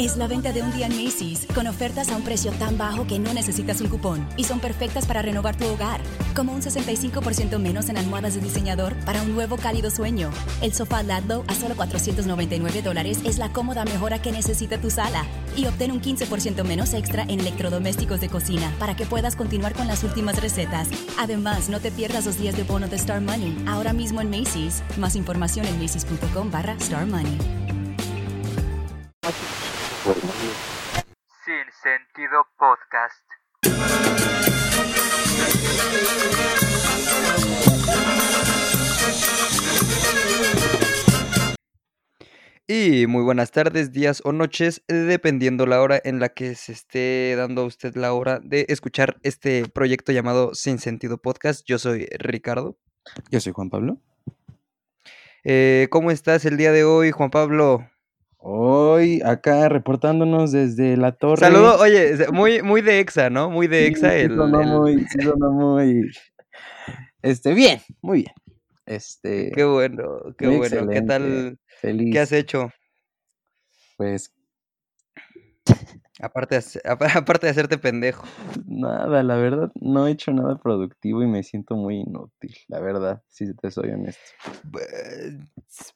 Es la venta de un día en Macy's, con ofertas a un precio tan bajo que no necesitas un cupón y son perfectas para renovar tu hogar, como un 65% menos en almohadas de diseñador para un nuevo cálido sueño. El sofá Ladlow a solo 499 dólares es la cómoda mejora que necesita tu sala y obtén un 15% menos extra en electrodomésticos de cocina para que puedas continuar con las últimas recetas. Además, no te pierdas los días de bono de Star Money, ahora mismo en Macy's. Más información en macy's.com barra Star Money. Sin Sentido Podcast. Y muy buenas tardes, días o noches, dependiendo la hora en la que se esté dando a usted la hora de escuchar este proyecto llamado Sin Sentido Podcast. Yo soy Ricardo. Yo soy Juan Pablo. Eh, ¿Cómo estás el día de hoy, Juan Pablo? Hoy acá reportándonos desde la torre. Saludo, oye, muy, muy de Exa, ¿no? Muy de Exa sí el, sonó el- muy, sonó muy. Este, bien, muy bien. Este, Qué bueno, qué bueno. ¿Qué tal? feliz. ¿Qué has hecho? Pues Aparte de, aparte de hacerte pendejo. nada, la verdad, no he hecho nada productivo y me siento muy inútil, la verdad, si te soy honesto. Pues,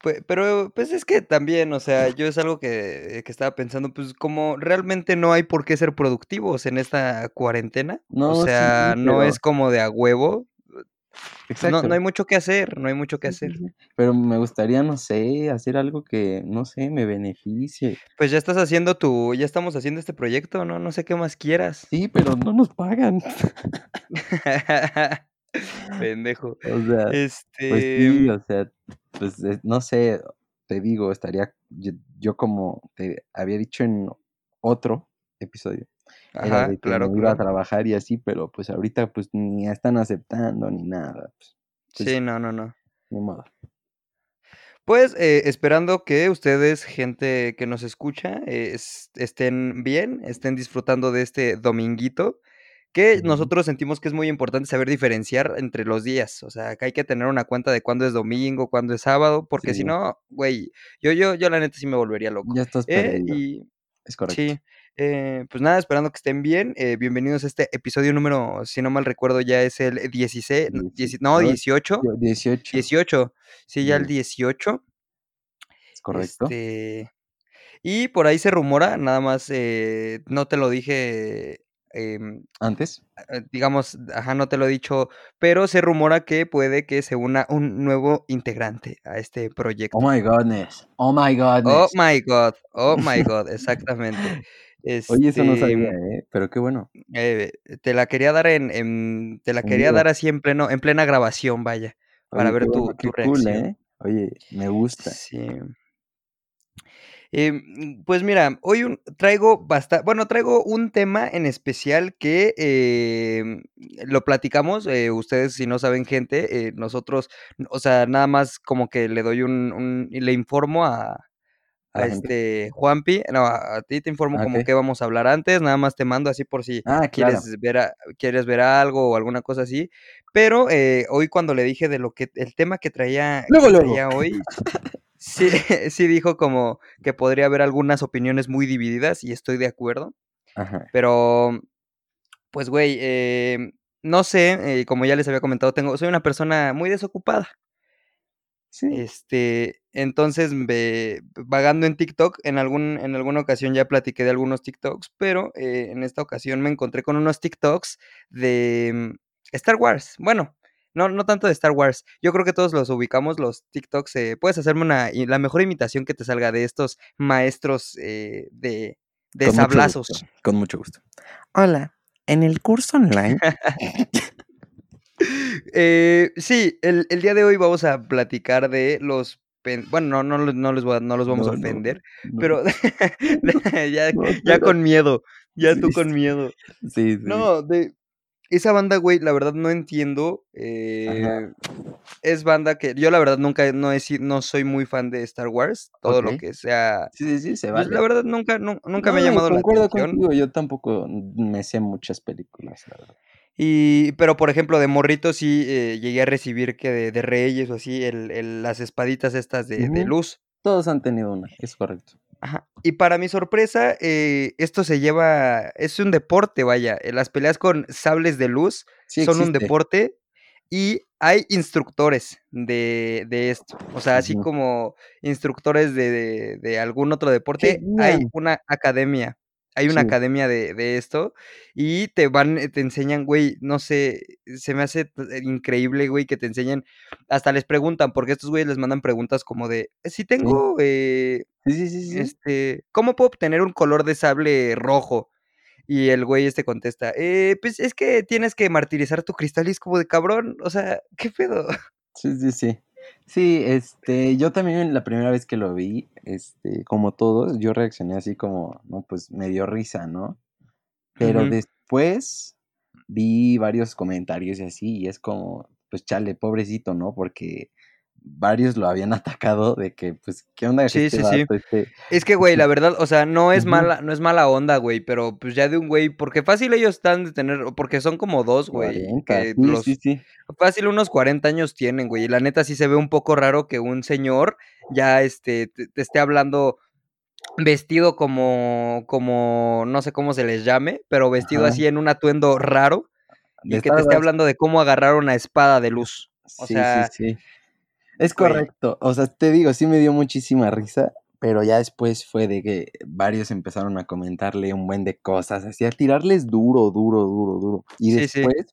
pues, pero pues es que también, o sea, yo es algo que, que estaba pensando, pues como realmente no hay por qué ser productivos en esta cuarentena. No, o sí, sea, no es como de a huevo. Pues, No, no hay mucho que hacer, no hay mucho que hacer. Pero me gustaría, no sé, hacer algo que, no sé, me beneficie. Pues ya estás haciendo tu, ya estamos haciendo este proyecto, ¿no? No sé qué más quieras. Sí, pero no nos pagan. Pendejo. O sea, pues Este, sí, o sea, pues eh, no sé, te digo, estaría, yo, yo como te había dicho en otro episodio, era ajá, de que claro, me iba a claro. trabajar y así, pero pues ahorita pues ni están aceptando ni nada, pues, pues, Sí, no, no, no. ni modo. Pues eh, esperando que ustedes, gente que nos escucha, eh, es- estén bien, estén disfrutando de este dominguito, que nosotros sentimos que es muy importante saber diferenciar entre los días, o sea, que hay que tener una cuenta de cuándo es domingo, cuándo es sábado, porque si Sí. no, güey, yo, yo, yo la neta sí me volvería loco. Ya estás Eh, y es correcto. sí, eh, pues nada, esperando que estén bien, eh, bienvenidos a este episodio número, si no mal recuerdo, ya es el 16, no, Dieci- 10 no, no, 18, Yo- 18, 18, sí, ya el Bien. 18. es correcto. Este, y por ahí se rumora, nada más, eh, no te lo dije, em, Antes, eh, digamos, ajá, no te lo he dicho, pero se rumora que puede que se una un nuevo integrante a este proyecto. oh my godness, oh my Oh godness. my God, oh my God, exactamente. Oye, eso no Este, sabía, ¿eh? Pero qué bueno. eh, te la quería dar en, en- te la quería dar así en pleno, en plena grabación, vaya, para ver tu, tu cool, reacción. ¿eh? Oye, me gusta. Sí. Em, pues mira, hoy un- traigo bastante, bueno, traigo un tema en especial que em, lo platicamos, eh, ustedes si no saben gente, eh, nosotros, o sea, nada más como que le doy un, un- le informo a, A este Juanpi, no, a, a ti te informo Ah, como que vamos a hablar antes, nada más te mando así por si Ah, claro. quieres ver, a- quieres ver algo o alguna cosa así, pero eh, hoy cuando le dije de lo que, el tema que traía, Luego, que luego. traía hoy, sí, sí dijo como que podría haber algunas opiniones muy divididas y estoy de acuerdo, Ajá. pero pues güey, eh, no sé, eh, como ya les había comentado, tengo, soy una persona muy desocupada. Sí. Este, entonces, vagando en TikTok, en algún, en alguna ocasión ya platiqué de algunos TikToks, pero eh, en esta ocasión me encontré con unos TikToks de mm, Star Wars. Bueno, no, no tanto de Star Wars. Yo creo que todos los ubicamos, los TikToks. eh, puedes hacerme una, la mejor imitación que te salga de estos maestros eh, de, de Con mucho sablazos. gusto. Con mucho gusto. Hola, en el curso online. Eh, sí, el, el día de hoy vamos a platicar de los... Bueno, no, no, no les voy a- no los vamos a No, ofender, no. pero ya, ya con miedo, ya tú con miedo. Sí, sí. No, de esa banda, güey, la verdad no entiendo. Eh, es banda que yo la verdad nunca no he no soy muy fan de Star Wars, todo lo que sea. Sí, sí, sí, se Pues la verdad nunca, nu- nunca me ha llamado la atención. contigo, yo tampoco me sé muchas películas, la verdad. Y, pero por ejemplo, de morrito sí eh, llegué a recibir que de, de Reyes o así, el, el- las espaditas estas de, de luz. Todos han tenido una, es correcto. Ajá. Y para mi sorpresa, eh, esto se lleva, es un deporte, vaya. eh, Las peleas con sables de luz Sí son un deporte y hay instructores de, de esto. O sea, así como instructores de, algún otro deporte, hay una academia. Hay una Sí. academia de, de esto y te van, eh, te enseñan, güey, no sé, se me hace t- increíble, güey, que te enseñen, hasta les preguntan, porque estos güeyes les mandan preguntas como de, si Sí. tengo, eh, Sí, sí, sí, sí. este, ¿cómo puedo obtener un color de sable rojo? Y el güey este contesta, eh, pues es que tienes que martirizar tu cristal y es como de cabrón, o sea, ¿qué pedo? Sí, sí, sí. Sí, este, yo también la primera vez que lo vi, este, como todos, yo reaccioné así como, no, pues me dio risa, ¿no? Pero después vi varios comentarios y así, y es como, pues chale, pobrecito, ¿no? Porque varios lo habían atacado de que, pues, ¿qué onda que Sí, este sí, sí. este, Es que, güey, este, la verdad, o sea, no es mala, no es mala onda, güey, pero pues ya de un güey, porque fácil ellos están de tener, porque son como dos, güey, 40, que sí, sí, los, sí. fácil unos 40 años tienen, güey, y la neta sí se ve un poco raro que un señor ya, este, te, te esté hablando vestido como, como, no sé cómo se les llame, pero vestido Ajá, así en un atuendo raro de y que te esté hablando de cómo agarrar una espada de luz. O Sí, sí, sí. Es correcto. O sea, te digo, sí me dio muchísima risa, pero ya después fue de que varios empezaron a comentarle un buen de cosas, así a tirarles duro, duro, duro, duro. Y sí, después,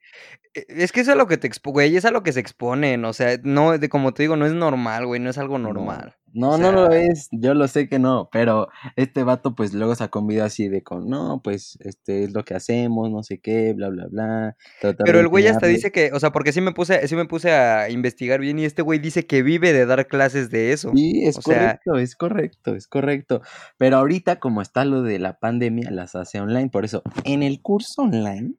Es que eso es a lo que te expo, güey, es a lo que se exponen, o sea, no, de como te digo, no es normal, güey, no es algo no, normal. O no, no lo es, yo lo sé que no, pero este vato pues luego sacó un video así de con, no, pues este es lo que hacemos, no sé qué, bla, bla, bla, pero el güey hasta dice que, o sea, porque sí me puse, sí me puse a investigar bien y este güey dice que vive de dar clases de eso. Sí, es O sea, correcto, es correcto, es correcto. Pero ahorita como está lo de la pandemia, las hace online, por eso en el curso online,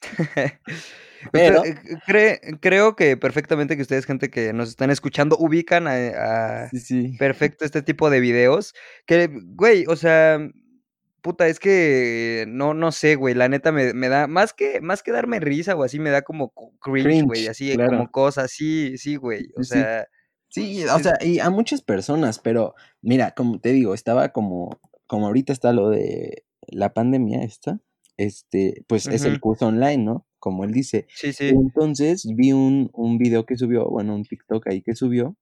pero eh, cree, creo que perfectamente que ustedes, gente que nos están escuchando, ubican a, a sí, sí. perfecto este tipo de videos, que, güey, o sea, puta, es que no, no sé, güey, la neta me, me da, más que, más que darme risa o así, me da como co- cringe, güey, así, claro. como cosas, sí, sí, güey, o Sí, sea, Sí, o sea, y a muchas personas, pero mira, como te digo, estaba como, como ahorita está lo de la pandemia esta, este, pues es el curso online, ¿no? Como él dice. sí, sí, Entonces vi un, un video que subió, bueno, un TikTok ahí que subió,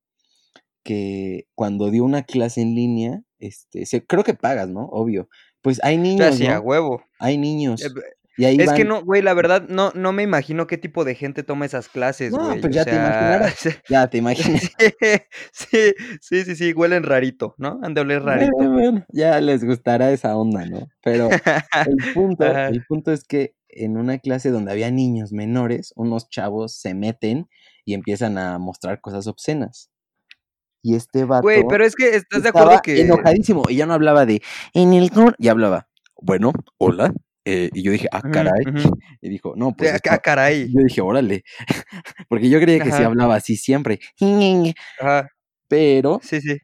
que cuando dio una clase en línea, este, se, creo que pagas, ¿no? Obvio. Pues hay niños, a ¿no? huevo. Hay niños. B- Y ahí Es que no, güey, la verdad, no, no me imagino qué tipo de gente toma esas clases, no, güey, pues o ya te imaginarás, ya te imaginas. sí, sí, sí, sí, huelen rarito, ¿no? Han de oler rarito. bueno, ya les gustará esa onda, ¿no? Pero el punto, el punto es que en una clase donde había niños menores, unos chavos se meten y empiezan a mostrar cosas obscenas. Y este Güey, vato pero es que estás de acuerdo que. enojadísimo y ya no hablaba de en el cur-", ya hablaba, bueno, hola. Eh, y yo dije, ah, caray. Y dijo, no, pues esto. caray. Yo dije, órale. Porque yo creía que Ajá, hablaba así siempre. ajá. Pero Sí, sí.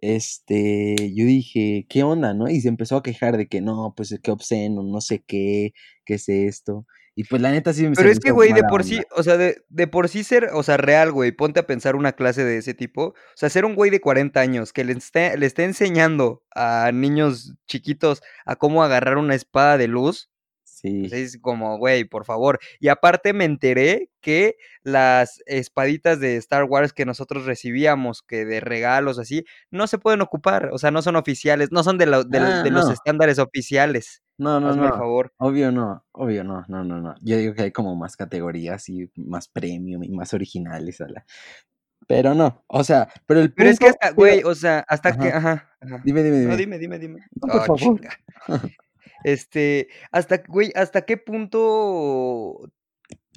este, yo dije, ¿qué onda, no? Y se empezó a quejar de que no, pues qué obsceno, no sé qué, qué es esto. Y pues la neta sí se Pero me es que, güey, de por onda. sí, o sea, de, de por sí ser, o sea, real, güey, ponte a pensar una clase de ese tipo. O sea, ser un güey de 40 años que le esté, le esté enseñando a niños chiquitos a cómo agarrar una espada de luz. Pues Sí. es como, güey, por favor. Y aparte me enteré que las espaditas de Star Wars que nosotros recibíamos, que de regalos así, no se pueden ocupar. O sea, no son oficiales, no son de, Ah, de los estándares oficiales. No, no, Hazme no. favor. Obvio no, obvio no, no, no, no. Yo digo que hay como más categorías y más premium y más originales a la. Pero no, o sea, pero el Pero es que punto, hasta, güey, o sea, hasta que, ajá, ajá, ajá. dime, dime, No, dime. dime, dime, dime. No, por favor. Este, hasta, güey, hasta qué punto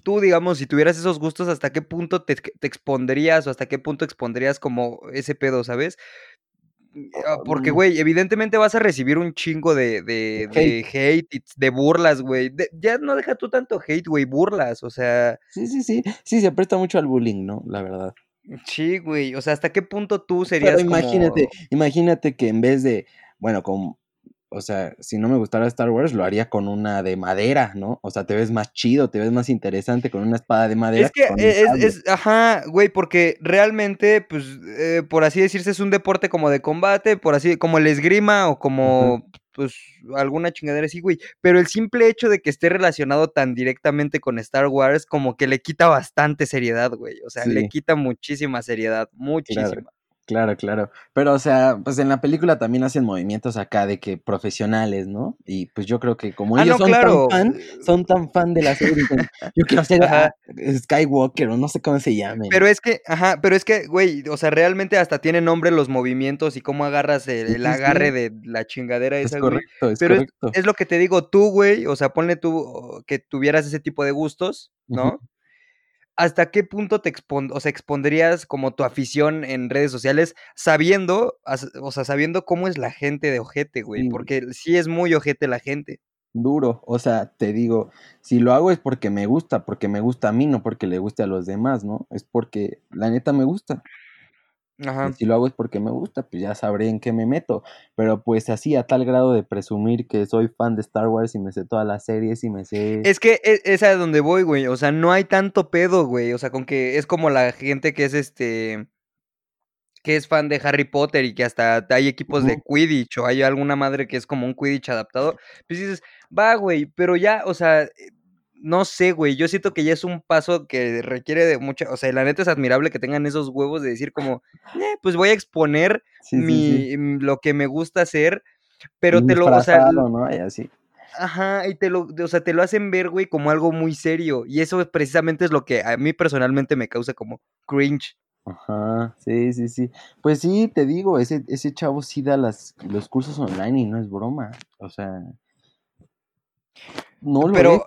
tú, digamos, si tuvieras esos gustos, hasta qué punto te, te expondrías o hasta qué punto expondrías como ese pedo, ¿sabes? Ah, Porque, Um, güey, evidentemente vas a recibir un chingo de, de, hate. de hate, de burlas, güey. Ya no deja tú tanto hate, güey, burlas, o sea, Sí, sí, sí. Sí, se presta mucho al bullying, ¿no? La verdad. sí, güey. O sea, ¿hasta qué punto tú Pero serías imagínate, como... imagínate que en vez de, bueno, con, o sea, si no me gustara Star Wars, lo haría con una de madera, ¿no? O sea, te ves más chido, te ves más interesante con una espada de madera. Es que es, ajá, güey, porque realmente, pues, eh, por así decirse, es un deporte como de combate, por así, como el esgrima o como, pues, alguna chingadera así, güey. Pero el simple hecho de que esté relacionado tan directamente con Star Wars, como que le quita bastante seriedad, güey. O sea, le quita muchísima seriedad, muchísima. Claro, claro. Pero, o sea, pues en la película también hacen movimientos acá de que profesionales, ¿no? Y pues yo creo que como Ah, ellos no, son claro. tan fan, son tan fan de la serie, yo quiero ser Ajá. ah, Skywalker o no sé cómo se llamen. Pero es que, ajá, pero es que, güey, o sea, realmente hasta tiene nombre los movimientos y cómo agarras el, agarre de la chingadera es esa, güey. correcto, es Pero es, correcto. es lo que te digo, tú, güey, o sea, ponle tú que tuvieras ese tipo de gustos. ¿no? ¿Hasta qué punto te expon o sea, expondrías como tu afición en redes sociales sabiendo, o sea, sabiendo cómo es la gente de ojete, güey? Porque sí es muy ojete la gente. Duro, o sea, te digo, si lo hago es porque me gusta, porque me gusta a mí, no porque le guste a los demás, ¿no? Es porque la neta me gusta. Y si lo hago es porque me gusta, pues ya sabré en qué me meto. Pero pues así, a tal grado de presumir que soy fan de Star Wars y me sé todas las series y me sé... Es que e- es a donde voy, güey. O sea, no hay tanto pedo, güey. O sea, con que es como la gente que es este. que es fan de Harry Potter y que hasta hay equipos de. Quidditch o hay alguna madre que es como un Quidditch adaptado. Pues dices, va, güey, pero ya, o sea. No sé, güey. Yo siento que ya es un paso que requiere de mucha. O sea, la neta es admirable que tengan esos huevos de decir, como, "Eh, pues voy a exponer Sí, mi, sí. mm, lo que me gusta hacer. Pero Y te lo, o sea, ¿no? Y así. Ajá, y te lo, o sea, te lo hacen ver, güey, como algo muy serio. Y eso es precisamente es lo que a mí personalmente me causa como cringe. Ajá, sí, sí, sí. Pues sí, te digo, ese, ese chavo sí da las, los cursos online y no es broma. O sea, no lo es.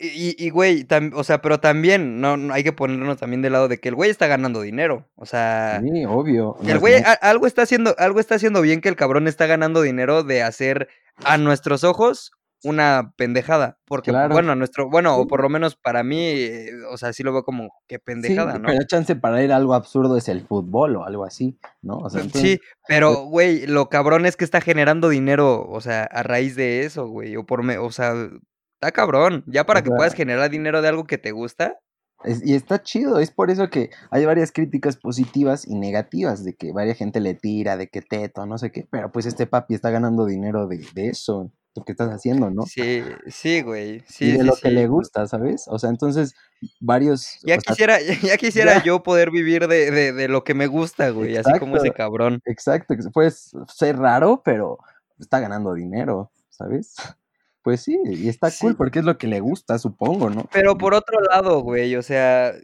Y, y, güey, tam- o sea, pero también, no, no hay que ponernos también del lado de que el güey está ganando dinero. O sea, Sí, obvio. el güey a- algo está haciendo, algo está haciendo bien que el cabrón está ganando dinero de hacer a nuestros ojos una pendejada. Porque, Claro. bueno, a nuestro, bueno, o Sí. por lo menos para mí, eh, o sea, sí lo veo como que Sí, pendejada, ¿no? pero chance para ir a algo absurdo es el fútbol o algo así, ¿no? O sea, entonces, Sí, pero, güey, lo cabrón es que está generando dinero, o sea, a raíz de eso, güey, o por, me, o sea, está cabrón, ya para O que sea- puedas generar dinero de algo que te gusta, es- y está chido, es por eso que hay varias críticas positivas y negativas, de que varias gente le tira, de que teto, no sé qué, pero pues este papi está ganando dinero de, de eso, lo que estás haciendo, ¿no? sí, sí, güey, y sí, de sí, lo que le gusta, ¿sabes? O sea, entonces, varios... Ya sea, quisiera, ya quisiera ya. yo poder vivir de, de, de lo que me gusta, güey, así como ese Exacto. cabrón. Exacto, que puede ser raro, pero está ganando dinero, ¿sabes? Pues sí, y está cool porque es lo que le gusta, supongo, ¿no? Pero por otro lado, güey, o sea,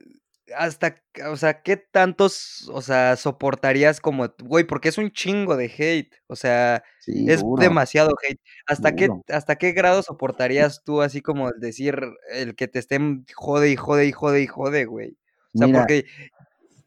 hasta, o sea, ¿qué tantos, o sea, soportarías como, güey, porque es un chingo de hate, o sea, Sí, es duro, demasiado hate. ¿Hasta qué, hasta qué grado soportarías tú así como el decir el que te estén jode y jode y jode y jode, güey? O sea, Mira, porque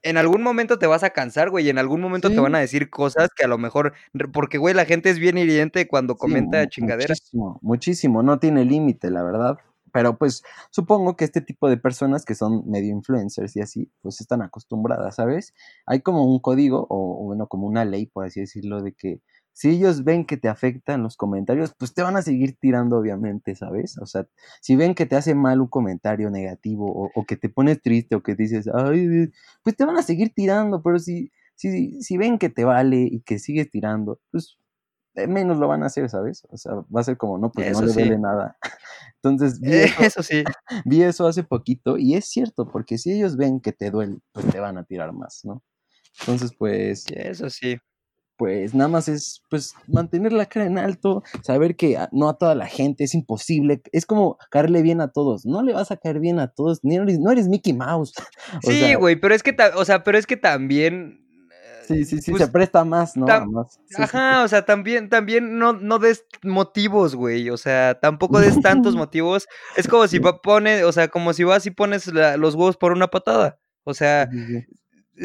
en algún momento te vas a cansar, güey, y en algún momento te van Sí. a decir cosas que a lo mejor, porque, güey, la gente es bien hiriente cuando sí, comenta mu- chingaderas. muchísimo, muchísimo, no tiene límite, la verdad. Pero pues supongo que este tipo de personas que son medio influencers y así, pues están acostumbradas, ¿sabes? Hay como un código o o bueno, como una ley, por así decirlo, de que si ellos ven que te afectan los comentarios, pues te van a seguir tirando, obviamente, ¿sabes? O sea, si ven que te hace mal un comentario negativo o, o que te pones triste o que dices, ay, eh", pues te van a seguir tirando, pero si, si, si ven que te vale y que sigues tirando, pues menos lo van a hacer, ¿sabes? O sea, va a ser como, no, pues no le sí. duele nada. Entonces, vi Eh, eso, Eso sí. vi eso hace poquito y es cierto, porque si ellos ven que te duele, pues te van a tirar más, ¿no? Entonces, pues, Eso sí. Pues nada más es, pues, mantener la cara en alto, saber que no a toda la gente es imposible, es como caerle bien a todos, no le vas a caer bien a todos, ni eres, no eres Mickey Mouse. O Sí, güey, pero es que, o sea, pero es que también, eh, sí, sí, sí, pues, se presta más, ¿no? Más. Sí, sí, sí. Ajá, o sea, también, también no, no des motivos, güey. O sea, tampoco des tantos motivos. Es como si Sí. va- pone, o sea, como si vas y pones la- los huevos por una patada. O sea.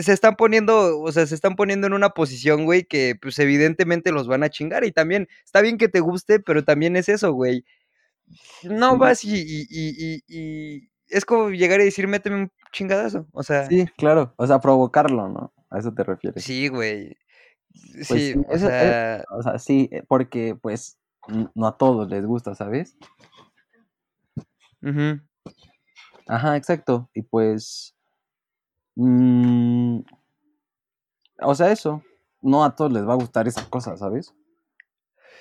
Se están poniendo, o sea, se están poniendo en una posición, güey, que pues evidentemente los van a chingar. Y también, está bien que te guste, pero también es eso, güey. No vas y, y, y, y- y es como llegar y decir, méteme un chingadazo. O sea, Sí, claro, o sea, provocarlo, ¿no? A eso te refieres. sí, güey. Pues Sí, sí, o eso, eh, sea, o sea, sí, eh, porque pues no a todos les gusta, ¿sabes? ujú. Ajá, exacto. Y pues, mm, o sea, eso, no a todos les va a gustar esa cosa, ¿sabes?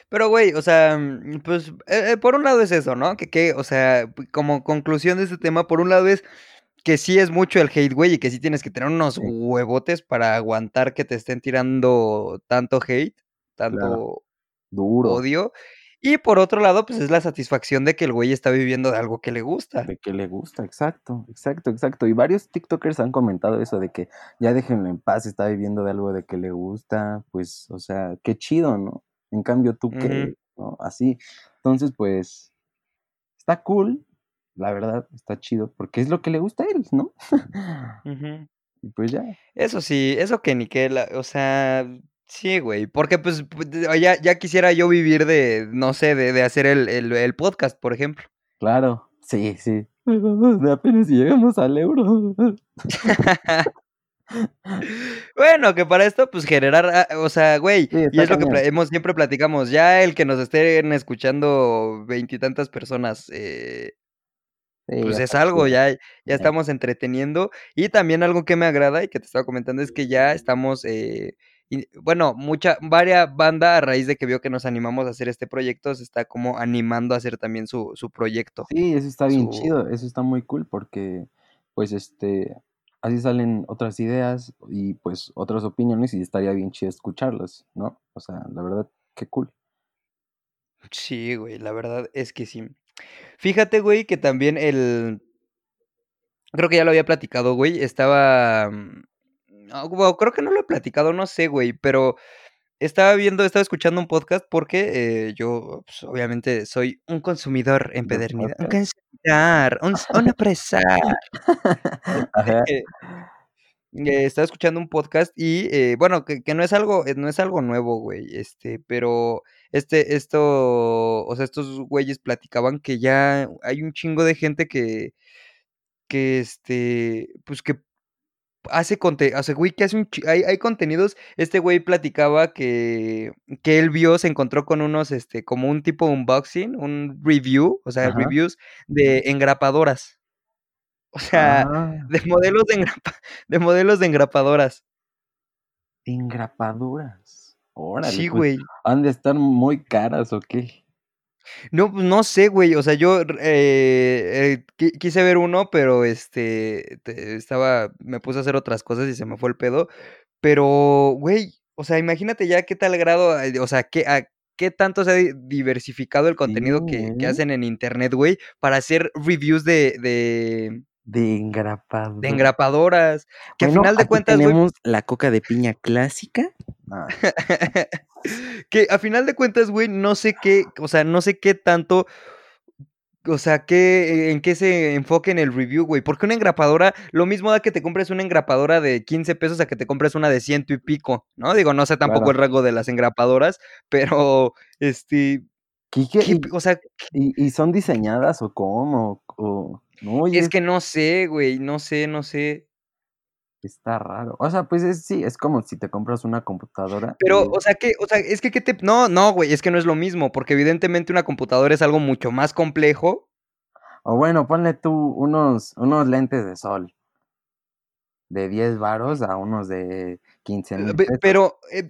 Pero, güey, o sea, mm, pues, eh, eh, por un lado es eso, ¿no? Que, que, o sea, como conclusión de este tema, por un lado es que sí es mucho el hate, güey, y que sí tienes que tener unos Sí, huevotes para aguantar que te estén tirando tanto hate, claro, tanto duro. odio. Y por otro lado, pues es la satisfacción de que el güey está viviendo de algo que le gusta. De que le gusta, exacto, exacto, exacto. Y varios TikTokers han comentado eso de que ya déjenlo en paz, está viviendo de algo de que le gusta, pues, o sea, qué chido, ¿no? En cambio, tú Ujú, qué, ¿no? Así. Entonces, pues, está cool, la verdad, está chido, porque es lo que le gusta a él, ¿no? Y pues ya, Eso sí, eso que ni que la, o sea, sí, güey, porque pues pu- de- ya, ya quisiera yo vivir de, no sé, de, de hacer el, el, el podcast, por ejemplo. claro, sí, sí. Apenas si llegamos al euro. Bueno, que para esto, pues generar, ah, o sea, güey, Sí, y es lo que hemos siempre platicamos, ya el que nos estén escuchando veintitantas personas, eh, Sí, pues es algo, ya Ya. estamos entreteniendo. Y también algo que me agrada y que te estaba comentando es que ya estamos, eh, y- bueno, mucha, varias banda a raíz de que vio que nos animamos a hacer este proyecto, se está como animando a hacer también su, su proyecto, Sí, eso está bien su, chido, eso está muy cool porque pues este así salen otras ideas y pues otras opiniones y estaría bien chido escucharlas, ¿no? O sea, la verdad, qué cool. sí, güey, la verdad es que sí. Fíjate, güey, que también el, creo que ya lo había platicado, güey, estaba, mm, no, bueno, creo que no lo he platicado, no sé, güey, pero Estaba viendo, estaba escuchando un podcast porque eh, yo, pues, obviamente, soy un consumidor ¿De empedernido. Un consumidor, un, un apresar. Eh, eh, estaba escuchando un podcast y, bueno, que, que no es algo, no es algo nuevo, güey, este, pero este, esto, o sea, estos güeyes platicaban que ya hay un chingo de gente que, que, este, pues que Hace conte o sea, güey, que hace un hay hay contenidos este güey platicaba que que él vio, se encontró con unos, este, como un tipo unboxing, un review, o sea, Ajá. reviews de engrapadoras. O sea, Ah, de modelos de engrapa de modelos de engrapadoras. engrapaduras. Órale, Sí, pues güey. han de estar muy caras o qué. No, pues, no sé, güey, o sea, yo, eh eh, qui quise ver uno, pero, este, te estaba me puse a hacer otras cosas y se me fue el pedo, pero, güey, o sea, imagínate ya qué tal grado, eh, o sea, qué a qué tanto se ha di diversificado el Sí, contenido que que hacen en Internet, güey, para hacer reviews de de De de engrapadura. engrapadoras, que Bueno, final de cuentas, güey tenemos la coca de piña clásica. Ah, que a final de cuentas, güey, no sé qué, o sea, no sé qué tanto O sea, ¿qué, en qué se enfoque en el review, güey? Porque una engrapadora, lo mismo da que te compres una engrapadora de 15 pesos a que te compres una de ciento y pico, ¿no? Digo, no sé tampoco el rango de las engrapadoras, pero, este, Quique, ¿qué, y, p- o sea, y, y son diseñadas o cómo? O, no, oye, es que no sé, güey, no sé, no sé. Está raro. O sea, pues es, sí, es como si te compras una computadora Pero, y o sea, que, o sea, es que, ¿qué te...? No, no, güey, es que no es lo mismo, porque evidentemente una computadora es algo mucho más complejo. O bueno, ponle tú unos, unos lentes de sol de 10 varos a unos de 15 mil Pe- pesos. Pero eh,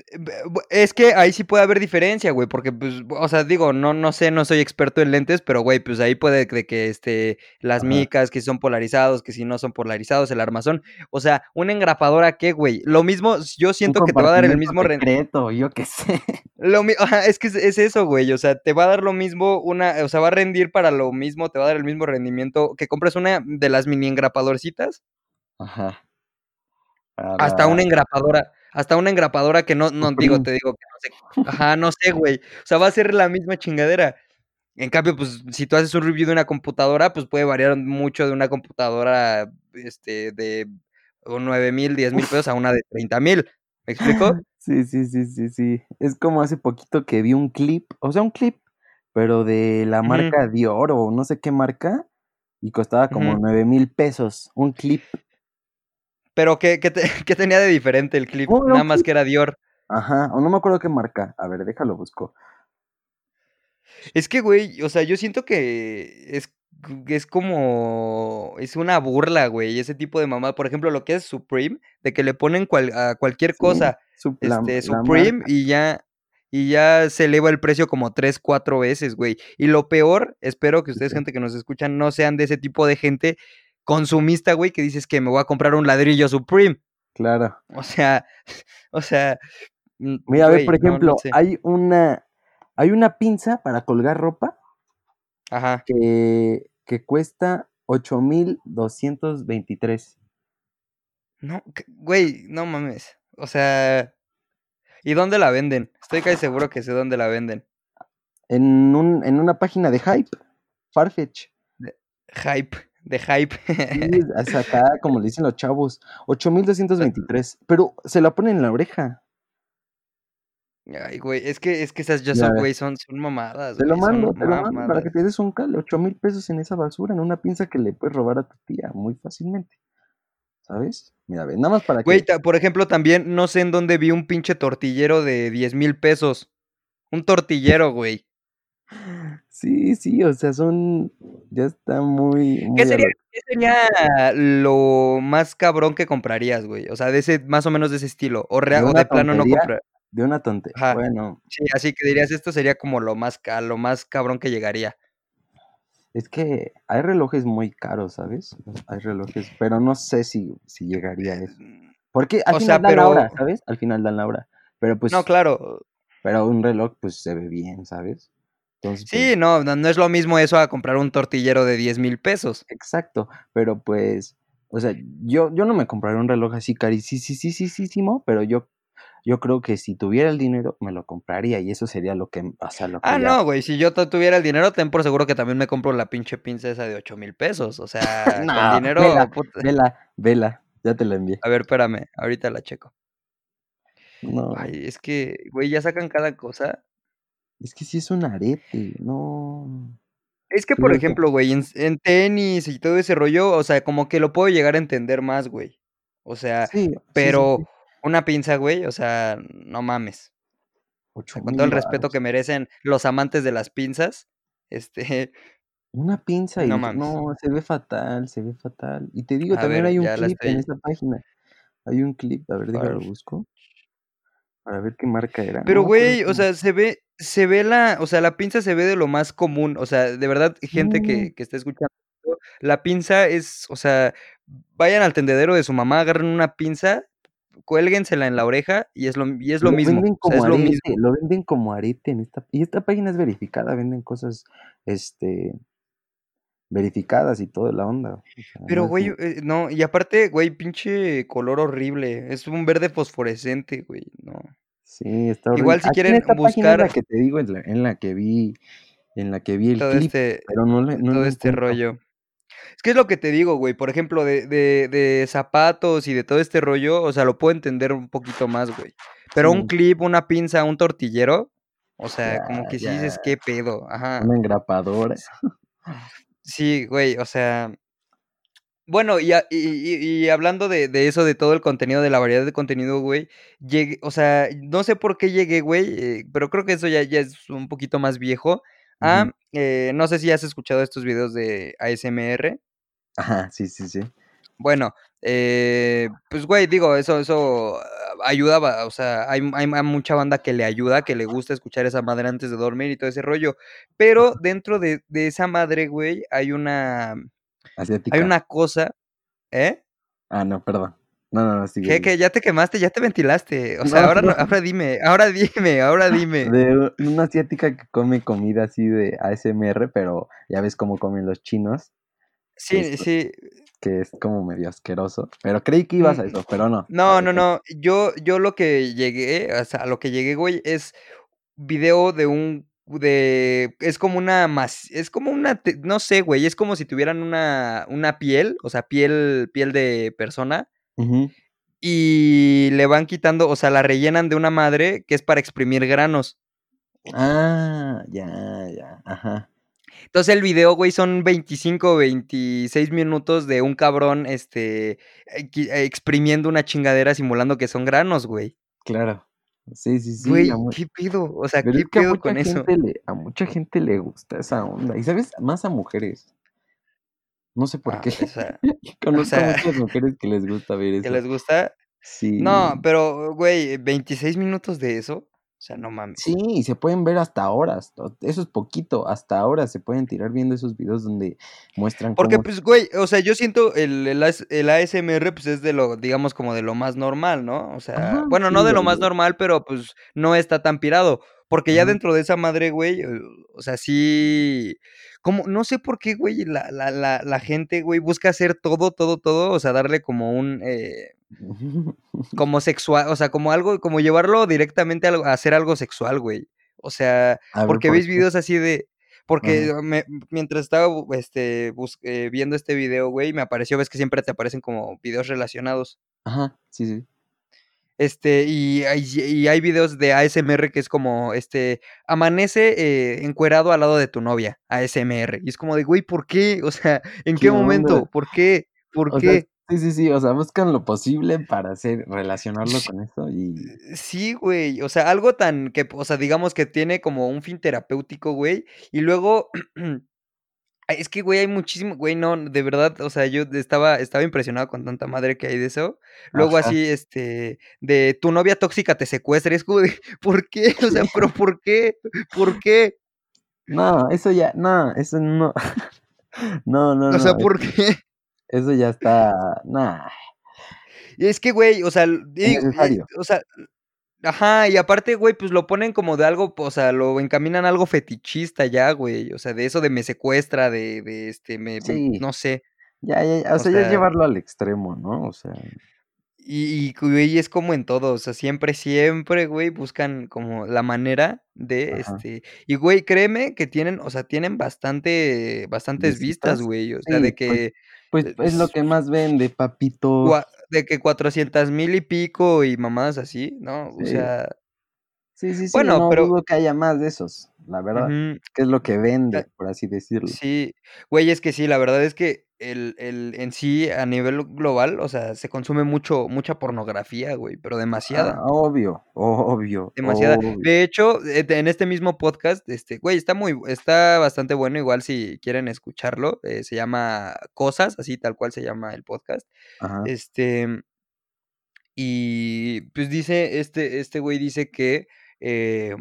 es que ahí sí puede haber diferencia, güey, porque, pues, o sea, digo, no, no sé, no soy experto en lentes, pero, güey, pues ahí puede de que, este, las Ajá. micas, que son polarizados, que si no son polarizados, el armazón, o sea, una engrapadora, ¿qué, güey? Lo mismo, yo siento que te va a dar el mismo ren- secreto, yo qué sé. lo ajá, es que es, es eso, güey, o sea, te va a dar lo mismo, una, o sea, va a rendir para lo mismo, te va a dar el mismo rendimiento que compres una de las mini engrapadorcitas Ajá. Hasta una engrapadora, hasta una engrapadora que no no, digo, te digo que no sé ajá, no sé, güey. O sea, va a ser la misma chingadera. En cambio, pues, si tú haces un review de una computadora, pues, puede variar mucho de una computadora, este, de o 9000, 10000 pesos a una de 30000, ¿me explico? Sí, sí, sí, sí, sí. Es como hace poquito que vi un clip, o sea, un clip, pero de la marca Dior o no sé qué marca, y costaba como nueve mil pesos. Un clip. Pero, ¿qué qué te qué tenía de diferente el clip? Nada más que era Dior. Ajá, o no me acuerdo qué marca. A ver, déjalo busco. Es que, güey, o sea, yo siento que es, es como. Es una burla, güey. Ese tipo de mamá. Por ejemplo, lo que es Supreme, de que le ponen cual- a cualquier Sí, cosa su- este, la Supreme y ya. Y ya se eleva el precio como tres, cuatro veces, güey. Y lo peor, espero que ustedes, sí. gente que nos escuchan, no sean de ese tipo de gente consumista, güey, que dices que me voy a comprar un ladrillo Supreme. Claro. O sea, o sea. mm, Mira, a ver, por no, no ejemplo, sé. hay una, hay una pinza para colgar ropa Ajá. que, que cuesta 8,223. No, güey, no mames. O sea, ¿y dónde la venden? Estoy casi seguro que sé dónde la venden. En, un, en una página de Hype, Farfetch. Hype, de hype. Sí, es acá, como le dicen los chavos, 8,223. Pero se la ponen en la oreja. Ay, güey, es que, es que esas ya son, güey, son, son mamadas, Te lo güey, mando, te lo mando para que te des un cale. 8 mil pesos en esa basura, en una pinza que le puedes robar a tu tía muy fácilmente. ¿Sabes? Mira, ve, nada más para Güey, que. ta- por ejemplo, también no sé en dónde vi un pinche tortillero de 10 mil pesos. Un tortillero, güey. Sí, sí, o sea, son. Ya está muy. ¿Qué muy sería, lo- qué sería lo más cabrón que comprarías, güey? O sea, de ese, más o menos de ese estilo. O, rea- de de plano no comprar. De una tontería. Ajá. Bueno, Sí, así que dirías, esto sería como lo más, lo más cabrón que llegaría. es que hay relojes muy caros, ¿sabes? Hay relojes, pero no sé si, si llegaría a eso. Porque al O final sea, dan la hora, ¿sabes? Al final dan la hora. Pero pues. No, claro. Pero un reloj, pues se ve bien, ¿sabes? Entonces, pues, Sí, no, no, no es lo mismo eso a comprar un tortillero de 10 mil pesos. Exacto, pero pues, o sea, yo, yo no me compraría un reloj así carísimo, pero yo, yo creo que si tuviera el dinero me lo compraría y eso sería lo que, o sea, lo que Ah, ya- no, güey, si yo tu- tuviera el dinero, ten por seguro que también me compro la pinche pinza esa de 8 mil pesos. O sea, con No, dinero. vela, puta. vela, vela, ya te la envié. A ver, espérame, ahorita la checo. No, Ay, es que, güey, ya sacan cada cosa. Es que sí es un arete, no. Es que, por ejemplo, güey, en, en tenis y todo ese rollo, o sea, como que lo puedo llegar a entender más, güey. O sea, Sí, sí, sí, pero sí. una pinza, güey, o sea, no mames. Ocho con todo el respeto que merecen los amantes de las pinzas, este, Una pinza y No no, mames. se ve fatal, se ve fatal. Y te digo, A también ver, hay un clip en esa página. Hay un clip, a ver, déjalo Farf- busco. Para ver qué marca era. Pero, No güey, o sea, se ve, se ve la, o sea, la pinza se ve de lo más común, o sea, de verdad, gente que, que está escuchando, la pinza es, o sea, vayan al tendedero de su mamá, agarren una pinza, cuélguensela en la oreja y es lo, y es lo, mismo, venden o sea, como es lo arete, mismo. lo venden como arete en esta y esta página es verificada, venden cosas este verificadas y toda la onda. Pero, güey, eh, no, y aparte, güey, pinche color horrible, es un verde fosforescente, güey, no. sí, está horrible. igual si Aquí en quieren esta página es la buscar- que te digo, en la, en la que vi, en la que vi el todo clip, este, pero no le, no todo le este rollo. Es que es lo que te digo, güey. Por ejemplo, de, de, de zapatos y de todo este rollo, o sea, lo puedo entender un poquito más, güey. Pero un Sí. clip, una pinza, un tortillero, o sea, Ya, como que sí ya. dices, ¿qué pedo? Ajá. Una engrapadora. Sí, güey, o sea. Bueno, y, a- y, y- y hablando de, de eso, de todo el contenido, de la variedad de contenido, güey, llegué, o sea, no sé por qué llegué, güey, eh, pero creo que eso ya, ya es un poquito más viejo. A, Ujú. eh, no sé si has escuchado estos videos de ASMR. Ajá, sí, sí, sí. Bueno, eh, pues güey, digo, eso, eso ah, ayudaba, o sea, hay, hay, mucha banda que le ayuda, que le gusta escuchar esa madre antes de dormir y todo ese rollo. Pero dentro de, de esa madre, güey, hay una, Asiática. hay una cosa, ¿eh? Ah, no, perdón. No, no, no, sigue. Que, sigue. que ya te quemaste, ya te ventilaste. O sea, No, ahora, no- ahora dime, ahora dime, ahora dime. De una asiática que come comida así de ASMR, pero ya ves cómo comen los chinos, Sí, esto- sí. que es como medio asqueroso. Pero creí que ibas a Mm, eso, pero no. No, no, no. Yo, yo lo que llegué, o sea, a lo que llegué, güey, es video de un de es como una mas, es como una no sé, güey, es como si tuvieran una una piel, o sea, piel piel de persona Ujú. y le van quitando, o sea, la rellenan de una madre que es para exprimir granos. Ah, ya, ya, ajá. Entonces el video, güey, son 25, 26 minutos de un cabrón este exprimiendo una chingadera simulando que son granos, güey. Claro. Sí, sí, sí. Güey, ¿qué pedo? O sea, Pero ¿qué es que mucha con eso? le, a mucha gente le gusta esa onda. Y sabes, más a mujeres. No sé por Ah, qué. o sea, Conozco sea, a muchas mujeres que les gusta ver ¿que eso. les gusta? Sí. No, pero, güey, 26 minutos de eso. O sea, no mames. Sí, y se pueden ver hasta horas. Eso es poquito. Hasta horas se pueden tirar viendo esos videos donde muestran Porque, cómo. pues, güey, o sea, yo siento el, el, el ASMR, pues, es de lo, digamos, como de lo más normal, ¿no? O sea, Ajá, bueno, sí, no de lo más normal, pero, pues, no está tan pirado. Porque ya dentro de esa madre, güey, eh, o sea, sí... Como, no sé por qué, güey, la, la, la, la gente, güey, busca hacer todo, todo, todo, o sea, darle como un... eh, como sexual, o sea, como algo, como llevarlo directamente a, hacer algo sexual, güey. O sea, ver, porque ¿por veis qué? videos así de... Porque me- mientras estaba este, bus- eh, viendo este video, güey, me apareció, ves que siempre te aparecen como videos relacionados. Ajá, sí, sí. Este, y hay, y hay videos de ASMR que es como, este, amanece eh, encuerado al lado de tu novia, ASMR. Y es como de, güey, ¿por qué? O sea, ¿en ¿Qué momento? ¿Por qué? ¿Por O sea, qué? Sí, sí, sí. O sea, buscan lo posible para hacer, relacionarlo con eso y. Sí, güey, o sea, algo tan que, o sea, digamos que tiene como un fin terapéutico, güey, y luego, es que, güey, hay muchísimo, güey, no, de verdad, o sea, yo estaba, estaba impresionado con tanta madre que hay de eso. Luego Ajá. así, este, de tu novia tóxica te secuestra, es como de, ¿por qué? O sea, pero ¿por qué? ¿Por qué? No, eso ya, no, eso no. No, no, O sea, no. ¿por qué? Eso ya está. Nah, Y es que, güey, o sea, digo, eh, o sea, ajá, y aparte, güey, pues lo ponen como de algo, o sea, lo encaminan a algo fetichista ya, güey, o sea, de eso de me secuestra, de, de este, me, Sí. no sé, Ya, ya, ya, o o sea, ya es llevarlo al extremo, ¿no? O sea, y, y, güey, es como en todo, o sea, siempre, siempre, güey, buscan como la manera de, ajá. este, y, güey, créeme que tienen, o sea, tienen bastante, bastantes vistas, ¿Visitas? güey, o sea, de Sí, pues, que, pues eh, es lo que más vende, papito. de que cuatrocientas mil y pico y mamadas así, ¿no? O sea, sí, sí, sí, bueno, no pero... dudo que haya más de esos, la verdad. ujú, Que es lo que vende, por así decirlo. Sí, güey, es que sí, la verdad es que el, el, en sí, a nivel global, o sea, se consume mucho, mucha pornografía, güey, pero Ah, demasiada, obvio, obvio, demasiada. obvio. De hecho, eh, en este mismo podcast, este, güey, está muy, está bastante bueno, igual si quieren escucharlo, eh, se llama Cosas, así tal cual se llama el podcast, Ajá. este, y pues dice, este, este güey dice que, eh,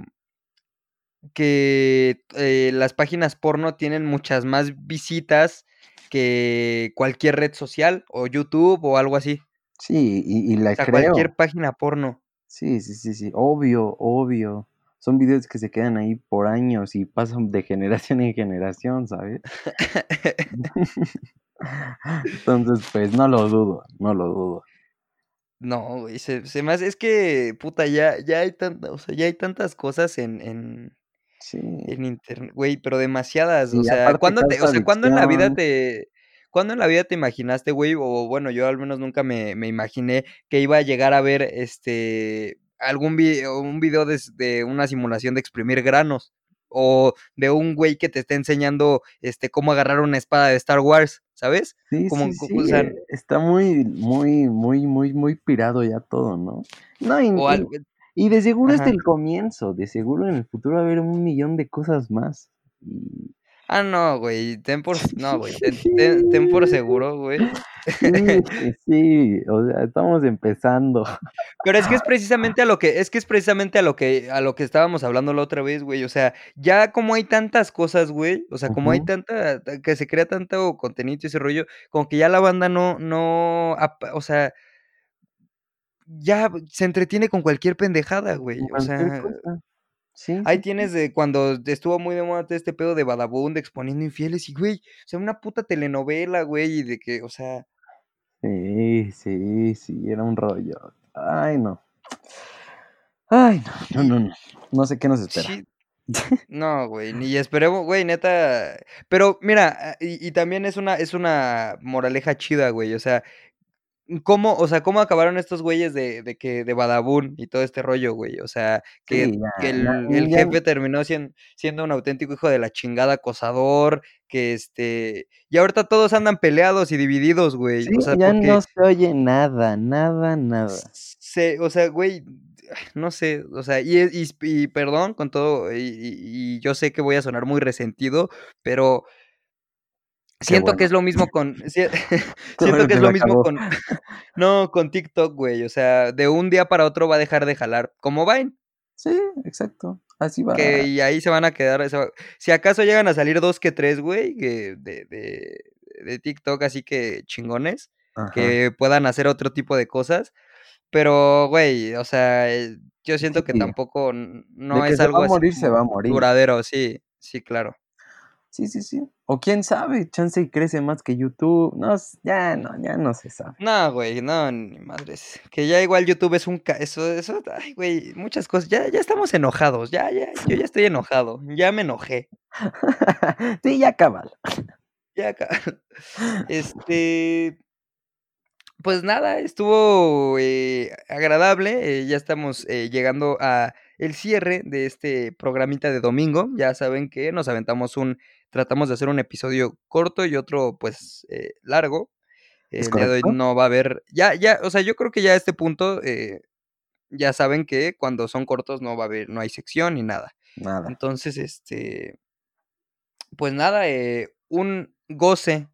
que eh, las páginas porno tienen muchas más visitas que cualquier red social o YouTube o algo así. Sí, y, y O la sea, cualquier creo. página porno. Sí, sí, sí, sí, obvio, obvio. Son videos que se quedan ahí por años y pasan de generación en generación, ¿sabes? Entonces, pues no lo dudo, no lo dudo. No, güey, se, se me hace, es que, puta, ya, ya hay tanta, o sea, ya hay tantas cosas en, en, Sí, en internet, güey, pero demasiadas, o sea, ¿cuándo te, o sea, cuándo en la vida te, cuándo en la vida te imaginaste, güey, o bueno, yo al menos nunca me, me imaginé que iba a llegar a ver, este, algún video, un video de, de una simulación de exprimir granos, o de un güey que te esté enseñando, este, cómo agarrar una espada de Star Wars, ¿sabes? Sí, Como, sí, sí, o sea, eh, está muy, muy, muy, muy, muy pirado ya todo, ¿no? No, y, y- de seguro es ajá. el comienzo, de seguro en el futuro va a haber un millón de cosas más. Y... Ah, no, güey, ten por, no, güey, ten, ten, ten por seguro, güey. Sí, sí, o sea, estamos empezando. Pero es que es precisamente a lo que, es que es precisamente a lo que, a lo que estábamos hablando la otra vez, güey. O sea, ya como hay tantas cosas, güey. O sea, como hay tanta, ta- que se crea tanto contenido y ese rollo, como que ya la banda no, no, o sea, ya se entretiene con cualquier pendejada, güey. O sea, cosa. Sí, ahí sí, tienes de cuando estuvo muy de moda todo este pedo de Badabun, de exponiendo infieles, y güey, o sea, una puta telenovela, güey, y de que, o sea, Sí, sí, sí, era un rollo. Ay, no. Ay, no, no, no, no. No sé qué nos espera. sí, No, güey, ni esperemos, güey, neta. Pero mira, ah, y, y también es una, es una moraleja chida, güey. O sea, ¿cómo, o sea, cómo acabaron estos güeyes de, de que, de Badabun y todo este rollo, güey? O sea, que, Sí, ya, el, ya, jefe terminó siendo, siendo un auténtico hijo de la chingada acosador, que este. Y ahorita todos andan peleados y divididos, güey. sí, O sea, ya no se oye nada, nada, nada. se, o sea, güey, no sé, o sea, y, y, y perdón con todo, y, y, yo sé que voy a sonar muy resentido, pero siento bueno. que es lo mismo con, si- siento que se es lo mismo acabó. con, no, con TikTok, güey, o sea, de un día para otro va a dejar de jalar, como Vine, Sí, exacto. Así va. que y ahí se van a quedar, se si acaso llegan a salir dos que tres, güey, de, de, de TikTok, así que chingones, Ajá. que puedan hacer otro tipo de cosas. Pero, güey, o sea, eh, yo siento que Sí. tampoco no De que es se va algo a así morir, se como va a morir. duradero, sí, sí, claro. Sí, sí, sí. O quién sabe, chance y crece más que YouTube. No, ya no, ya no se sabe. No, güey, no, ni madres. Que ya igual YouTube es un... ca- Eso, eso, ay, güey, muchas cosas. Ya, ya estamos enojados, ya, ya, yo ya estoy enojado, ya me enojé. sí, ya cabal. Ya acá. Este... Pues nada, estuvo eh, agradable. eh, ya estamos eh, llegando a el cierre de este programita de domingo. Ya saben que nos aventamos un, tratamos de hacer un episodio corto y otro pues eh, largo. ¿Es el día de hoy correcto? no va a haber, ya, ya, o sea, yo creo que ya a este punto eh, ya saben que cuando son cortos no va a haber, no hay sección ni nada. Nada. Entonces, este, pues nada, eh, un goce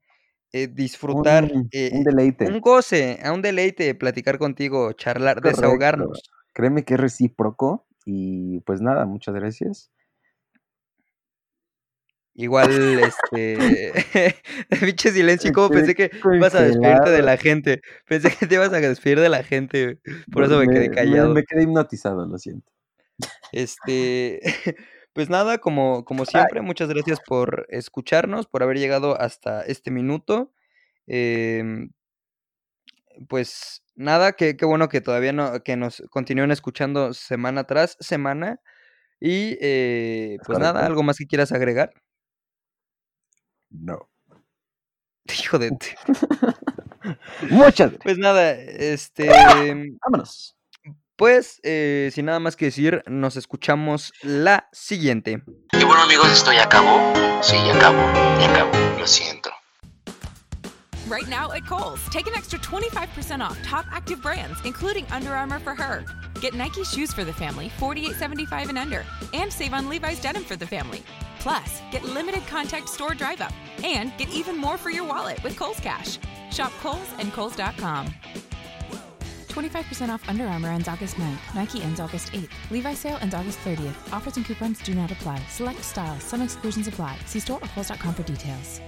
eh, disfrutar, Un, eh, un deleite. un goce, a un deleite platicar contigo, charlar, Correcto. desahogarnos. Créeme que es recíproco. Y pues nada, muchas gracias. Igual, este, pinche silencio, como pensé que ibas a despedirte de la gente, pensé que te ibas a despedir de la gente, por eso me quedé callado. me quedé hipnotizado, lo siento. Este, pues nada, como, como Ay, siempre, muchas gracias por escucharnos, por haber llegado hasta este minuto. Em, pues nada, qué, qué bueno que todavía no, que nos continúen escuchando semana tras semana. Y eh, ¿es pues nada, algo más que quieras agregar. No. Hijo de... Muchas gracias. Pues nada, este, Vámonos. pues eh, sin nada más que decir, nos escuchamos la siguiente. Y bueno amigos, esto ya acabó. Sí, ya acabó. Ya acabó. Lo siento. Right now at Kohl's, take an extra 25% off top active brands, including Under Armour for her. Get Nike shoes for the family, $48.75 and under, and save on Levi's denim for the family. Plus, get limited contact store drive up and get even more for your wallet with Kohl's Cash. Shop Kohl's and Kohl's.com. 25% off Under Armour ends August 9th. Nike ends August 8th. Levi sale ends August 30th. Offers and coupons do not apply. Select styles. Some exclusions apply. See store or Kohl's.com for details.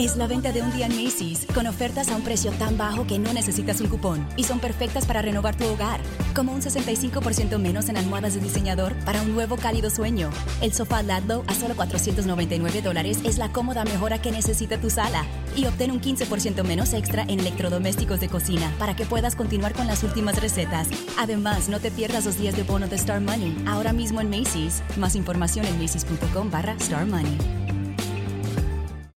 Es la venta de un día en Macy's, con ofertas a un precio tan bajo que no necesitas un cupón y son perfectas para renovar tu hogar, como un 65% menos en almohadas de diseñador para un nuevo cálido sueño. El sofá Ladlow a solo 499 dólares es la cómoda mejora que necesita tu sala y obtén un 15% menos extra en electrodomésticos de cocina para que puedas continuar con las últimas recetas. Además, no te pierdas los días de bono de Star Money ahora mismo en Macy's. Más información en macy's.com barra Star Money.